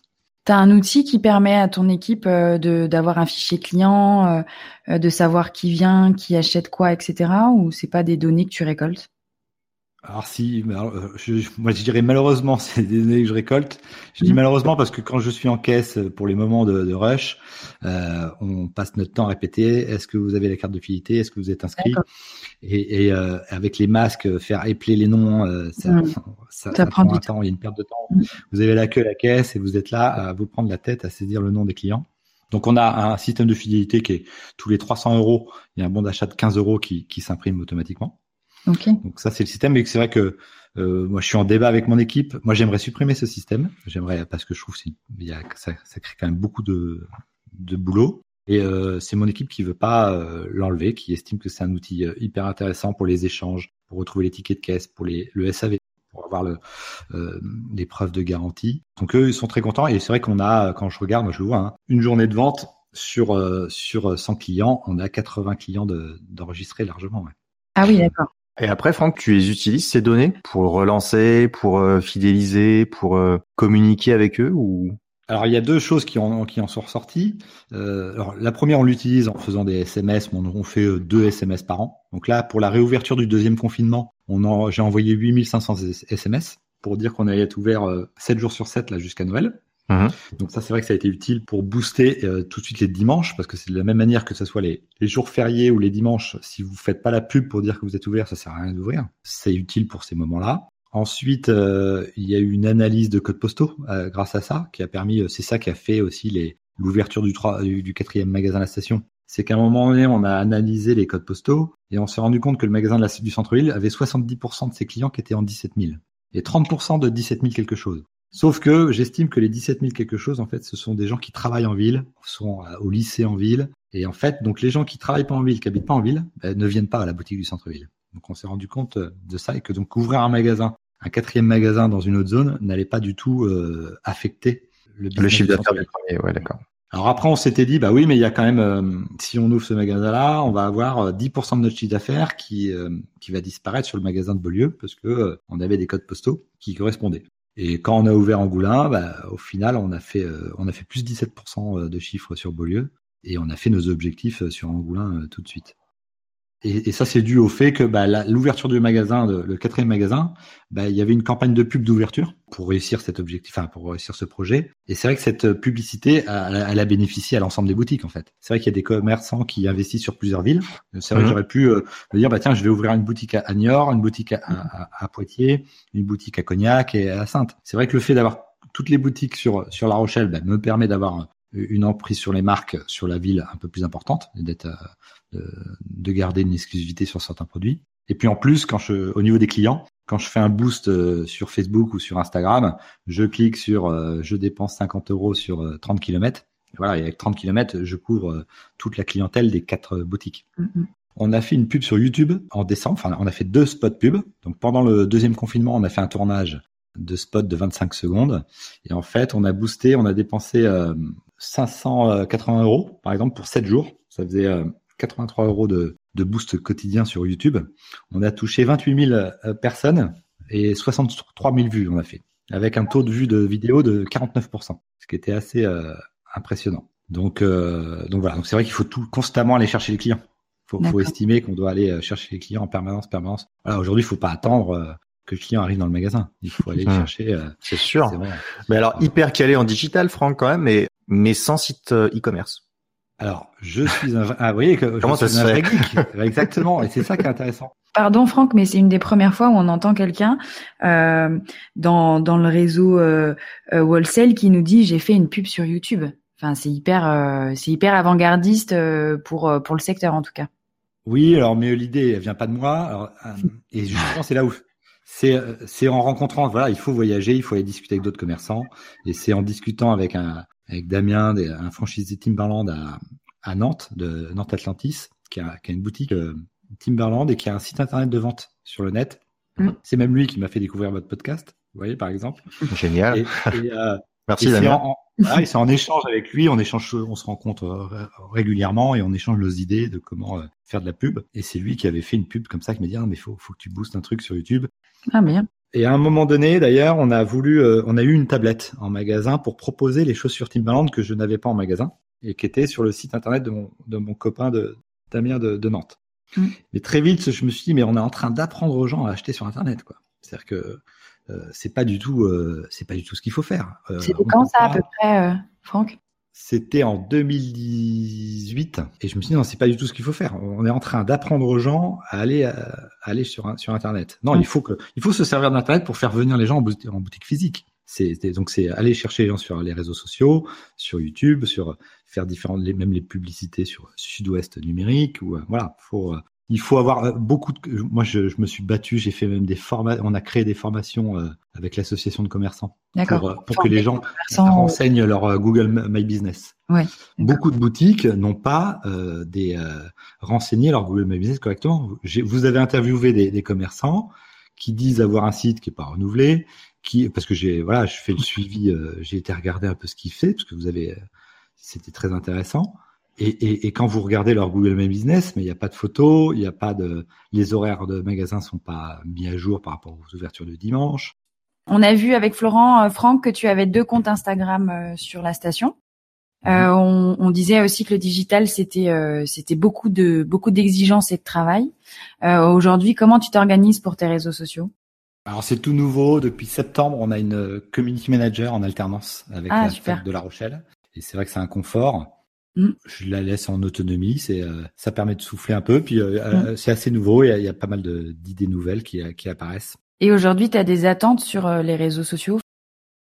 Tu as un outil qui permet à ton équipe de d'avoir un fichier client, de savoir qui vient, qui achète quoi, etc. Ou c'est pas des données que tu récoltes? Alors si, euh, je, moi je dirais malheureusement, c'est des données que je récolte. Je dis malheureusement parce que quand je suis en caisse pour les moments de, de rush, euh, on passe notre temps à répéter est-ce que vous avez la carte de fidélité, est-ce que vous êtes inscrit? Et, et euh, avec les masques, faire épeler les noms, euh, ça, mm. ça, ça, prend, du temps. Il y a une perte de temps. Mm. Vous avez la queue à la caisse et vous êtes là à vous prendre la tête à saisir le nom des clients. Donc on a un système de fidélité qui est tous les 300 euros, il y a un bon d'achat de 15 euros qui, qui s'imprime automatiquement. Donc ça c'est le système, mais c'est vrai que euh, moi je suis en débat avec mon équipe. Moi j'aimerais supprimer ce système. J'aimerais parce que je trouve y a, ça, ça, crée quand même beaucoup de, de boulot. Et euh, c'est mon équipe qui veut pas euh, l'enlever, qui estime que c'est un outil hyper intéressant pour les échanges, pour retrouver les tickets de caisse, pour les, le SAV, pour avoir le, les preuves de garantie. Donc eux ils sont très contents et c'est vrai qu'on a, quand je regarde, moi je le vois, hein, une journée de vente sur sur 100 clients, on a 80 clients d'enregistrer largement. Ouais. Ah oui, d'accord. Et après, Franck, tu les utilises ces données pour relancer, pour euh, fidéliser, pour euh, communiquer avec eux ou? Alors il y a deux choses qui en, qui en sont ressorties. Euh, la première, on l'utilise en faisant des SMS, on, on fait euh, deux SMS par an. Donc là, pour la réouverture du deuxième confinement, on j'ai envoyé 8500 SMS pour dire qu'on allait être ouvert 7 jours sur 7 là jusqu'à Noël. Mhm. Donc ça, c'est vrai que ça a été utile pour booster euh, tout de suite les dimanches, parce que c'est de la même manière que ce soit les, jours fériés ou les dimanches. Si vous faites pas la pub pour dire que vous êtes ouvert, ça sert à rien d'ouvrir. C'est utile pour ces moments-là. Ensuite, euh, il y a eu une analyse de codes postaux euh, grâce à ça, qui a permis, c'est ça qui a fait aussi l'ouverture du, quatrième magasin à la station. C'est qu'à un moment donné, on a analysé les codes postaux et on s'est rendu compte que le magasin de du centre-ville avait 70% de ses clients qui étaient en 17 000 et 30% de 17 000 quelque chose. Sauf que j'estime que les 17 000 quelque chose, en fait, ce sont des gens qui travaillent en ville, sont euh, au lycée en ville. Et en fait, donc les gens qui travaillent pas en ville, qui habitent pas en ville, ben, ne viennent pas à la boutique du centre-ville. Donc on s'est rendu compte euh, de ça et que donc ouvrir un magasin, un quatrième magasin dans une autre zone n'allait pas du tout euh, affecter le, le chiffre d'affaires du premier. Ouais, d'accord. Alors après, on s'était dit, bah oui, mais il y a quand même, si on ouvre ce magasin-là, on va avoir 10% de notre chiffre d'affaires qui qui va disparaître sur le magasin de Beaulieu parce que on avait des codes postaux qui correspondaient. Et quand on a ouvert Angoulin, bah, au final, on a fait, euh, on a fait plus 17% euh, de chiffres sur Beaulieu et on a fait nos objectifs euh, sur Angoulin tout de suite. Et, et ça, c'est dû au fait que bah, l'ouverture du magasin, le quatrième magasin, bah, il y avait une campagne de pub d'ouverture pour réussir cet objectif, enfin pour réussir ce projet. Et c'est vrai que cette publicité, elle, a bénéficié à l'ensemble des boutiques en fait. C'est vrai qu'il y a des commerçants qui investissent sur plusieurs villes. C'est vrai que mhm. j'aurais pu me dire, bah tiens, je vais ouvrir une boutique à, Niort, une boutique à, à, Poitiers, une boutique à Cognac et à Sainte. C'est vrai que le fait d'avoir toutes les boutiques sur sur La Rochelle bah, me permet d'avoir une emprise sur les marques sur la ville un peu plus importante et d'être de, garder une exclusivité sur certains produits. Et puis en plus, quand je, au niveau des clients, quand je fais un boost euh, sur Facebook ou sur Instagram, je clique sur euh, je dépense 50 euros sur 30 euh, km. Et voilà, et avec 30 km, je couvre toute la clientèle des quatre boutiques. Mm-hmm. On a fait une pub sur YouTube en décembre. Enfin, on a fait deux spots pub. Donc pendant le deuxième confinement, on a fait un tournage de spots de 25 secondes. Et en fait, on a boosté, on a dépensé 580 euros, par exemple, pour 7 jours. Ça faisait 83 euros de, boost quotidien sur YouTube. On a touché 28 000 euh, personnes et 63 000 vues on a fait, avec un taux de vue de vidéo de 49%, ce qui était assez euh, impressionnant. Donc, euh, donc voilà, donc c'est vrai qu'il faut tout constamment aller chercher les clients. Faut, faut estimer qu'on doit aller chercher les clients en permanence, permanence. Voilà, aujourd'hui, il faut pas attendre que le client arrive dans le magasin. Il faut aller le hum. chercher. c'est sûr. Mais alors hyper calé en digital, Franck, quand même, mais mais sans site e-commerce. Alors, je suis un, ah, vous voyez que Comment je suis un vrai geek. Exactement. Et c'est ça qui est intéressant. Pardon Franck, mais c'est une des premières fois où on entend quelqu'un euh, dans, dans le réseau euh, euh, Wholesale qui nous dit j'ai fait une pub sur YouTube. Enfin, c'est hyper euh, c'est hyper avant-gardiste euh, pour pour le secteur en tout cas. Oui, alors mais l'idée elle vient pas de moi. Alors, et justement c'est là où c'est c'est en rencontrant voilà il faut voyager, il faut aller discuter avec d'autres commerçants et c'est en discutant avec un avec Damien, un franchisé Timberland à, à Nantes, de Nantes Atlantis, qui a, qui a une boutique euh, Timberland et qui a un site internet de vente sur le net. Mm. C'est même lui qui m'a fait découvrir votre podcast, vous voyez, par exemple. Génial. Et, euh, Merci Damien. En, ah, c'est en échange avec lui, on échange, on se rencontre euh, régulièrement et on échange nos idées de comment faire de la pub. Et c'est lui qui avait fait une pub comme ça qui m'a dit ah, mais faut faut que tu boostes un truc sur YouTube. Ah bien. Et à un moment donné, d'ailleurs, on a voulu, euh, on a eu une tablette en magasin pour proposer les chaussures Timberland que je n'avais pas en magasin et qui étaient sur le site internet de mon, de mon copain de Damien de, de Nantes. Mm. Mais très vite, je me suis dit, mais on est en train d'apprendre aux gens à acheter sur Internet, quoi. C'est-à-dire que euh, c'est pas du tout, euh, c'est pas du tout ce qu'il faut faire. Euh, C'était quand ça à peu près, Franck? C'était en 2018 et je me suis dit non, c'est pas du tout ce qu'il faut faire. On est en train d'apprendre aux gens à aller à, aller sur sur Internet. Non, il faut que, il faut se servir d'Internet pour faire venir les gens en boutique, en boutique physique. C'est donc c'est aller chercher les gens sur les réseaux sociaux, sur YouTube, sur faire différentes, même les publicités sur Sud-Ouest numérique ou voilà, faut il faut avoir euh, beaucoup de. Moi, je, je me suis battu, j'ai fait même des formations. On a créé des formations euh, avec l'association de commerçants pour, euh, pour que les gens renseignent leur Google My Business. Ouais, beaucoup de boutiques n'ont pas des renseigné leur Google My Business correctement. Vous avez interviewé des, des, commerçants qui disent avoir un site qui est pas renouvelé, qui parce que j'ai voilà, je fais le suivi, j'ai été regarder un peu ce qu'ils fait parce que vous avez, c'était très intéressant. Et, et, et, quand vous regardez leur Google My Business, mais il n'y a pas de photos, il n'y a pas de, les horaires de magasins sont pas mis à jour par rapport aux ouvertures de dimanche. On a vu avec Florent, euh, Franck, que tu avais deux comptes Instagram euh, sur la station. Euh, mhm. on, on, disait aussi que le digital c'était euh, c'était beaucoup de beaucoup d'exigences et de travail. Euh, Aujourd'hui, comment tu t'organises pour tes réseaux sociaux? Alors c'est tout nouveau. Depuis septembre, on a une community manager en alternance avec ah, la fête de La Rochelle. Et c'est vrai que c'est un confort. Mm. Je la laisse en autonomie, c'est euh, ça permet de souffler un peu. Puis euh, euh, mm. c'est assez nouveau, il y, a, pas mal d'idées nouvelles qui, qui apparaissent. Et aujourd'hui, tu as des attentes sur les réseaux sociaux?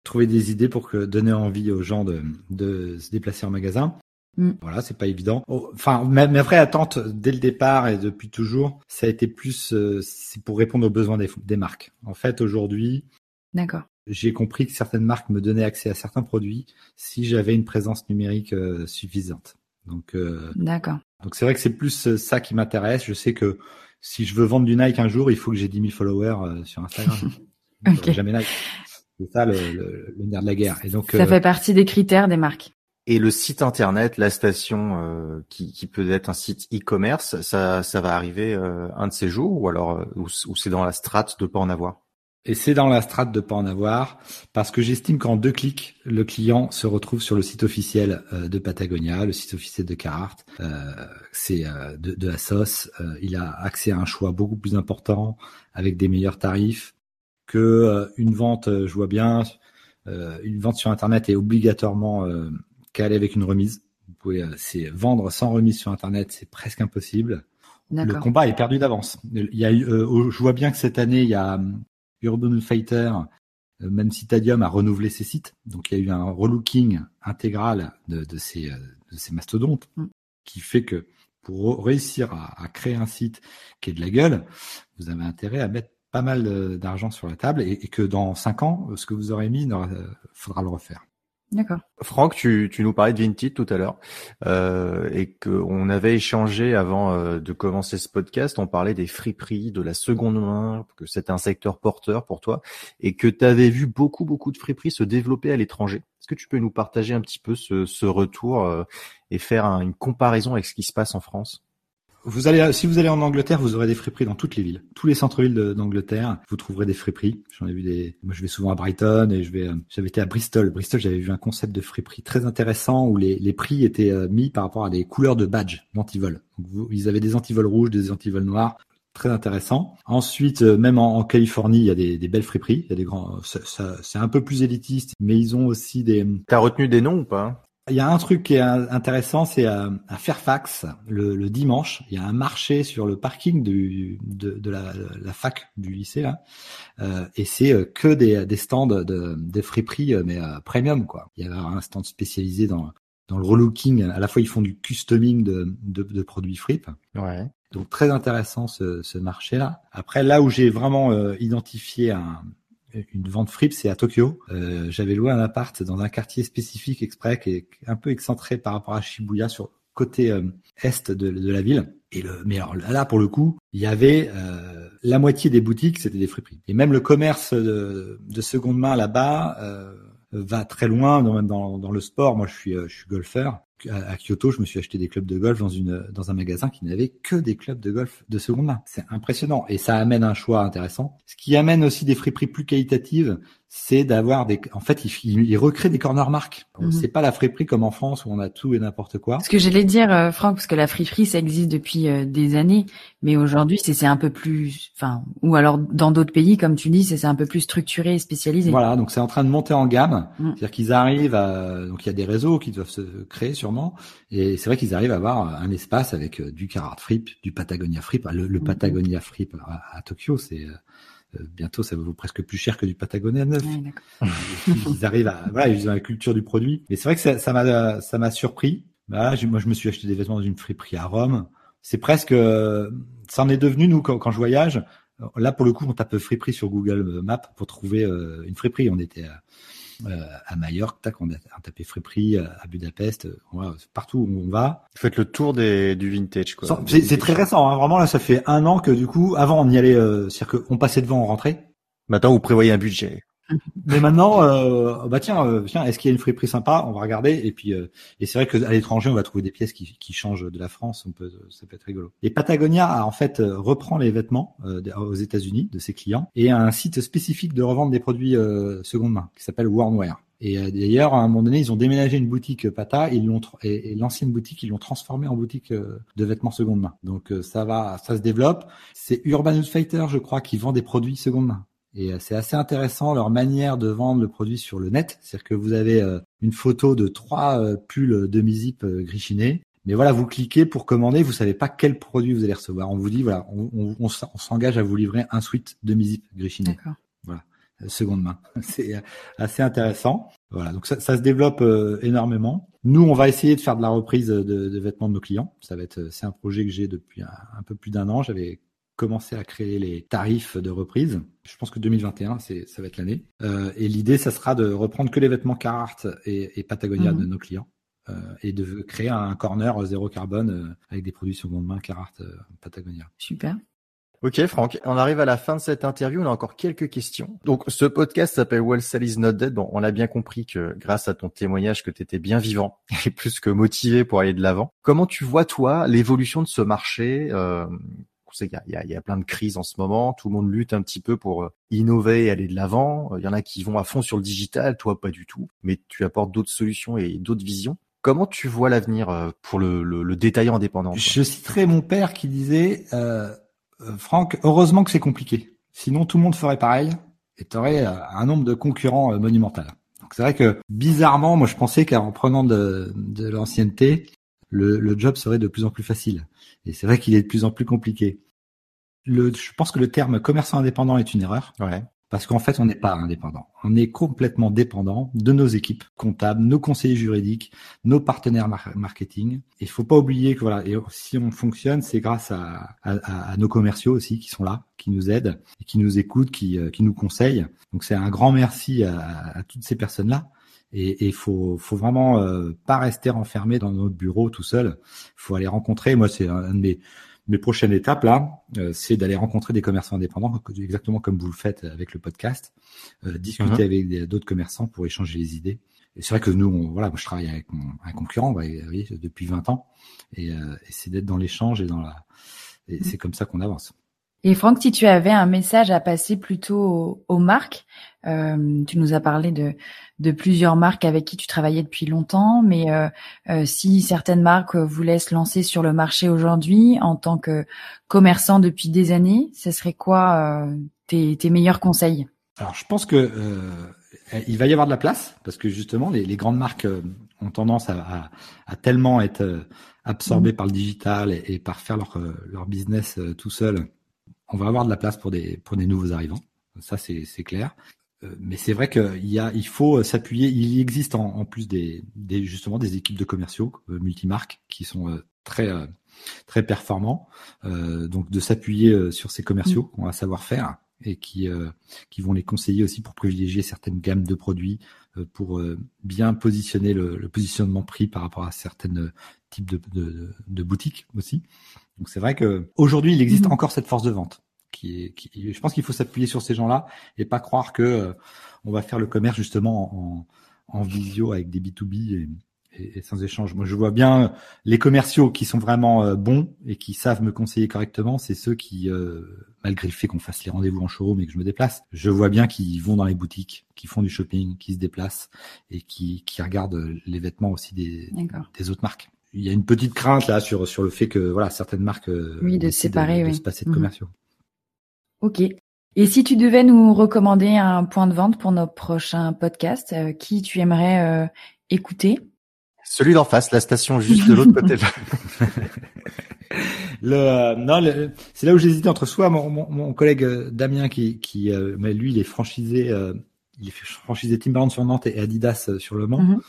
Trouver des idées pour que donner envie aux gens de, de se déplacer en magasin? Mm. Voilà, c'est pas évident. Oh, enfin, ma, vraie attente dès le départ et depuis toujours, ça a été plus c'est pour répondre aux besoins des, des marques. En fait, aujourd'hui, D'accord j'ai compris que certaines marques me donnaient accès à certains produits si j'avais une présence numérique euh, suffisante. Donc, euh, d'accord. Donc c'est vrai que c'est plus euh, ça qui m'intéresse. Je sais que si je veux vendre du Nike un jour, il faut que j'ai 10 000 followers sur Instagram. okay. Jamais Nike. C'est ça le, le, le, nerf de la guerre. Et donc ça fait partie des critères des marques. Et le site internet, la station, euh, qui, qui, peut être un site e-commerce, ça, ça va arriver euh, un de ces jours ou alors ou, ou c'est dans la strate de pas en avoir? Et c'est dans la strate de pas en avoir, parce que j'estime qu'en deux clics, le client se retrouve sur le site officiel euh, de Patagonia, le site officiel de Carhartt, euh, c'est euh, de, de Asos. Euh, il a accès à un choix beaucoup plus important, avec des meilleurs tarifs, que une vente. je vois bien, une vente sur Internet est obligatoirement calée avec une remise. Vous pouvez, c'est vendre sans remise sur Internet, c'est presque impossible. Le combat est perdu d'avance. Il y a eu, je vois bien que cette année, il y a Urban Fighter, euh, même Citadium a renouvelé ses sites. Donc il y a eu un relooking intégral de, de, ces, euh, de ces mastodontes mm. qui fait que pour réussir à, à, créer un site qui est de la gueule, vous avez intérêt à mettre pas mal d'argent sur la table et, et, que dans cinq ans, ce que vous aurez mis, il euh, faudra le refaire. D'accord. Franck, tu, nous parlais de Vinted tout à l'heure euh, et qu'on avait échangé avant euh, de commencer ce podcast. On parlait des friperies, de la seconde main, que c'était un secteur porteur pour toi et que tu avais vu beaucoup beaucoup de friperies se développer à l'étranger. Est-ce que tu peux nous partager un petit peu ce, ce retour euh, et faire une comparaison avec ce qui se passe en France? Vous allez, si vous allez en Angleterre, vous aurez des friperies dans toutes les villes, tous les centres-villes d'Angleterre. Vous trouverez des friperies. J'en ai vu des. Moi, je vais souvent à Brighton et je vais. Euh, j'avais été à Bristol. Bristol, j'avais vu un concept de friperie très intéressant où les, les prix étaient euh, mis par rapport à des couleurs de badge d'antivol. Ils avaient des antivols rouges, des antivols noirs. Très intéressant. Ensuite, euh, même en, Californie, il y a des, des belles friperies. Il y a des grands. C'est un peu plus élitiste, mais ils ont aussi des. T'as retenu des noms ou pas? Il y a un truc qui est intéressant, c'est à, Fairfax, le, dimanche, il y a un marché sur le parking du, de, la, fac du lycée là, euh, et c'est euh, que des, des stands de, de friperies euh, mais premium quoi. Il y a un stand spécialisé dans dans le relooking. À la fois, ils font du customing de, de, produits frip. Ouais. Donc très intéressant ce, ce marché-là. Après, là où j'ai vraiment identifié un, une vente fripe, c'est à Tokyo. Euh, J'avais loué un appart dans un quartier spécifique exprès qui est un peu excentré par rapport à Shibuya sur côté euh, est de, de, la ville. Et le, mais alors là, pour le coup, il y avait euh, la moitié des boutiques, c'était des friperies. Et même le commerce de, de seconde main là-bas euh, va très loin, dans, dans, dans, le sport. Moi, je suis, euh, je suis golfeur. À Kyoto, je me suis acheté des clubs de golf dans une dans un magasin qui n'avait que des clubs de golf de seconde main. C'est impressionnant et ça amène un choix intéressant. Ce qui amène aussi des friperies plus qualitatives, c'est d'avoir des. En fait, il, il recrée des corner marques. Mhm. C'est pas la friperie comme en France où on a tout et n'importe quoi. Ce que j'allais dire, euh, Franck, parce que la friperie ça existe depuis euh, des années, mais aujourd'hui c'est un peu plus, enfin, ou alors dans d'autres pays, comme tu dis, c'est un peu plus structuré et spécialisé. Voilà, donc c'est en train de monter en gamme. Mm. C'est-à-dire qu'ils arrivent à, donc il y a des réseaux qui doivent se créer sûrement, et c'est vrai qu'ils arrivent à avoir un espace avec euh, du Carhartt Fripe, du Patagonia Fripe. Le, le mm. Patagonia Fripe à Tokyo, c'est euh, bientôt ça vaut presque plus cher que du Patagonia neuf. ils arrivent à voilà, ils ont la culture du produit. Mais c'est vrai que ça, m'a ça m'a surpris. Bah, moi je me suis acheté des vêtements dans une friperie à Rome. C'est presque ça en est devenu nous quand, quand je voyage. Là pour le coup on tape friperie sur Google Maps pour trouver euh, une friperie. On était à, euh, à Majorque, tac, on a, tapé friperie euh, à Budapest, voilà, partout où on va. Vous faites le tour des, du vintage, quoi. C'est très récent, hein, vraiment là, ça fait un an que du coup, avant on y allait, euh, c'est-à-dire qu'on passait devant, on rentrait. Maintenant, vous prévoyez un budget. Mais maintenant, euh, bah tiens, euh, tiens, est-ce qu'il y a une friperie sympa? On va regarder. Et puis, euh, et c'est vrai qu'à l'étranger, on va trouver des pièces qui, qui changent de la France. On peut, ça peut être rigolo. Et Patagonia en fait reprend les vêtements aux États-Unis de ses clients et a un site spécifique de revente des produits seconde main qui s'appelle Warnwear. Et d'ailleurs, à un moment donné, ils ont déménagé une boutique Pata, ils l'ont et, l'ancienne boutique, ils l'ont transformée en boutique de vêtements seconde main. Donc ça va, ça se développe. C'est Urban Outfitter, je crois, qui vend des produits seconde main. Et euh, c'est assez intéressant leur manière de vendre le produit sur le net. C'est-à-dire que vous avez euh, une photo de trois euh, pulls demi-zip grichinés. Mais voilà, vous cliquez pour commander, vous savez pas quel produit vous allez recevoir. On vous dit, voilà, on, on, on s'engage à vous livrer un suite demi-zip grichiné. Voilà, seconde main. C'est assez intéressant. Voilà, donc ça, ça se développe énormément. Nous, on va essayer de faire de la reprise de, de vêtements de nos clients. Ça va être, c'est un projet que j'ai depuis un, un peu plus d'un an. J'avais commencer à créer les tarifs de reprise. Je pense que 2021, c'est, ça va être l'année. Euh, et l'idée, ça sera de reprendre que les vêtements Carhartt et, Patagonia de mhm. nos clients. Euh, et de créer un corner zéro carbone euh, avec des produits seconde main Carhartt Patagonia. Super. Ok Franck, on arrive à la fin de cette interview, on a encore quelques questions. Donc ce podcast s'appelle Well Sell is not dead. Bon, on a bien compris que grâce à ton témoignage que tu étais bien vivant et plus que motivé pour aller de l'avant. Comment tu vois toi l'évolution de ce marché on sait qu'il y, a plein de crises en ce moment. Tout le monde lutte un petit peu pour euh, innover et aller de l'avant. Il y en a qui vont à fond sur le digital, toi pas du tout. Mais tu apportes d'autres solutions et d'autres visions. Comment tu vois l'avenir euh, pour le, détaillant indépendant Je citerai mon père qui disait, euh, euh, Franck, heureusement que c'est compliqué. Sinon, tout le monde ferait pareil et tu aurais un nombre de concurrents monumental. Donc c'est vrai que bizarrement, moi je pensais qu'en prenant de l'ancienneté, le, le, job serait de plus en plus facile. Et c'est vrai qu'il est de plus en plus compliqué. Le, je pense que le terme commerçant indépendant est une erreur. Ouais. Parce qu'en fait, on n'est pas indépendant. On est complètement dépendant de nos équipes comptables, nos conseillers juridiques, nos partenaires marketing. Il faut pas oublier que voilà, et si on fonctionne, c'est grâce à, à, à, nos commerciaux aussi qui sont là, qui nous aident, et qui nous écoutent, qui, euh, qui nous conseillent. Donc c'est un grand merci à, à toutes ces personnes-là. Et il faut, faut vraiment euh, pas rester enfermé dans notre bureau tout seul. Il faut aller rencontrer. Moi, c'est un de mes, mes prochaines étapes là, euh, c'est d'aller rencontrer des commerçants indépendants, exactement comme vous le faites avec le podcast, euh, discuter mhm. avec d'autres commerçants pour échanger les idées. Et c'est vrai que nous, on, voilà, moi je travaille avec mon, un concurrent voyez, depuis 20 ans, et, et c'est d'être dans l'échange et dans la, et mhm. c'est comme ça qu'on avance. Et Franck, si tu avais un message à passer plutôt aux, marques, euh, tu nous as parlé de, de plusieurs marques avec qui tu travaillais depuis longtemps, mais euh, euh, si certaines marques voulaient se lancer sur le marché aujourd'hui en tant que commerçant depuis des années, ce serait quoi tes, tes meilleurs conseils? Alors, je pense que il va y avoir de la place parce que justement, les, les grandes marques ont tendance à, à, à tellement être absorbées mmh. par le digital et, et, par faire leur, leur business tout seul on va avoir de la place pour des pour des nouveaux arrivants. Ça c'est c'est clair. Euh, mais c'est vrai qu'il y a, il faut s'appuyer. Il existe en, plus des, des, justement des équipes de commerciaux euh, multimarques qui sont euh, très très performants. donc de s'appuyer sur ces commerciaux mmh. qui ont un savoir-faire et qui qui vont les conseiller aussi pour privilégier certaines gammes de produits, pour bien positionner le, positionnement prix par rapport à certaines types de, de, de boutiques aussi. Donc c'est vrai que aujourd'hui il existe mhm. encore cette force de vente. Qui est, qui, je pense qu'il faut s'appuyer sur ces gens-là et pas croire que euh, on va faire le commerce justement en, en visio avec des B2B et, et, sans échange. Moi, je vois bien les commerciaux qui sont vraiment euh, bons et qui savent me conseiller correctement. C'est ceux qui, euh, malgré le fait qu'on fasse les rendez-vous en showroom et que je me déplace, je vois bien qu'ils vont dans les boutiques, qui font du shopping, qui se déplacent et qui, qui regardent les vêtements aussi des, des autres marques. Il y a une petite crainte là sur sur le fait que voilà certaines marques euh, oui de séparer de, se passer de mhm. commerciaux. Ok. Et si tu devais nous recommander un point de vente pour nos prochains podcasts, qui tu aimerais écouter? Celui d'en face, la station juste de l'autre côté. le, euh, non, c'est là où j'hésitais entre soit mon, mon, collègue euh, Damien qui, qui euh, mais lui, il est franchisé, il est franchisé Timberland sur Nantes et Adidas sur Le Mans,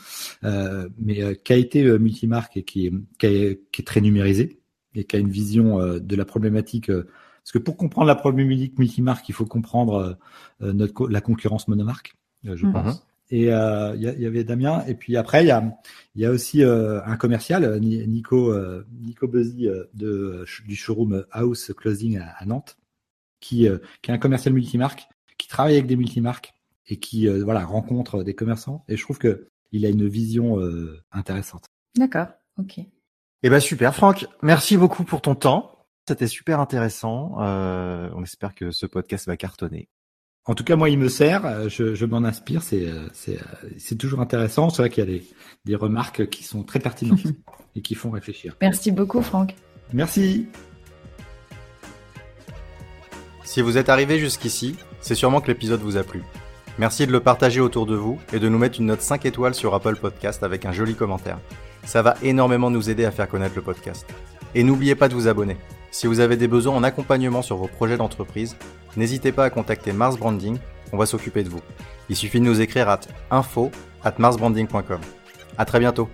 mm-hmm. mais qui a été multimarque et qui est, qui, est, qui est très numérisé et qui a une vision de la problématique. parce que pour comprendre la problématique multimarque, il faut comprendre notre la concurrence monomarque, je mm-hmm. pense. Et euh, il y, avait Damien. Et puis après, il y a, y a aussi euh, un commercial, Nico, euh, Nico Buzzy de, du showroom House Closing à, Nantes, qui, qui est un commercial multimarque, qui travaille avec des multimarques et qui voilà rencontre des commerçants. Et je trouve que il a une vision intéressante. D'accord. Ok. Eh ben super, Franck. Merci beaucoup pour ton temps. C'était super intéressant. on espère que ce podcast va cartonner. En tout cas, moi, il me sert. Euh, je, je m'en inspire. C'est, euh, c'est, euh, c'est toujours intéressant. C'est vrai qu'il y a des, des remarques qui sont très pertinentes et qui font réfléchir. Merci beaucoup, Franck. Merci. Si vous êtes arrivé jusqu'ici, c'est sûrement que l'épisode vous a plu. Merci de le partager autour de vous et de nous mettre une note 5 étoiles sur Apple Podcast avec un joli commentaire. Ça va énormément nous aider à faire connaître le podcast. Et n'oubliez pas de vous abonner. Si vous avez des besoins en accompagnement sur vos projets d'entreprise, n'hésitez pas à contacter Mars Branding, on va s'occuper de vous. Il suffit de nous écrire à info at marsbranding.com. À très bientôt.